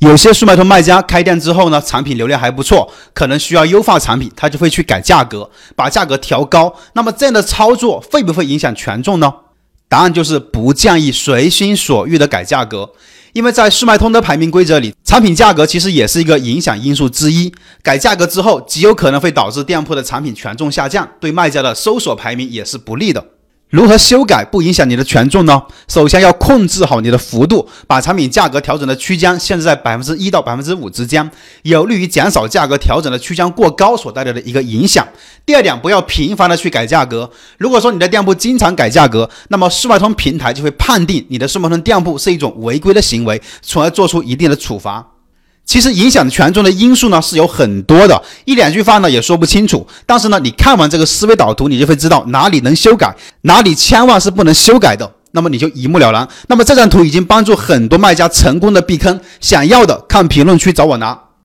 有些速卖通卖家开店之后呢，产品流量还不错，可能需要优化产品，他就会去改价格，把价格调高。那么这样的操作会不会影响权重呢？答案就是不建议随心所欲的改价格，因为在速卖通的排名规则里，产品价格其实也是一个影响因素之一。改价格之后，极有可能会导致店铺的产品权重下降，对卖家的搜索排名也是不利的。如何修改不影响你的权重呢？首先要控制好你的幅度，把产品价格调整的区间限制在百分之一到百分之五之间，有利于减少价格调整的区间过高所带来的一个影响。第二点，不要频繁的去改价格。如果说你的店铺经常改价格，那么世外通平台就会判定你的世外通店铺是一种违规的行为，从而做出一定的处罚。其实影响权重的因素呢是有很多的，一两句话呢也说不清楚。但是呢，你看完这个思维导图，你就会知道哪里能修改，哪里千万是不能修改的。那么你就一目了然。那么这张图已经帮助很多卖家成功的避坑，想要的看评论区找我拿。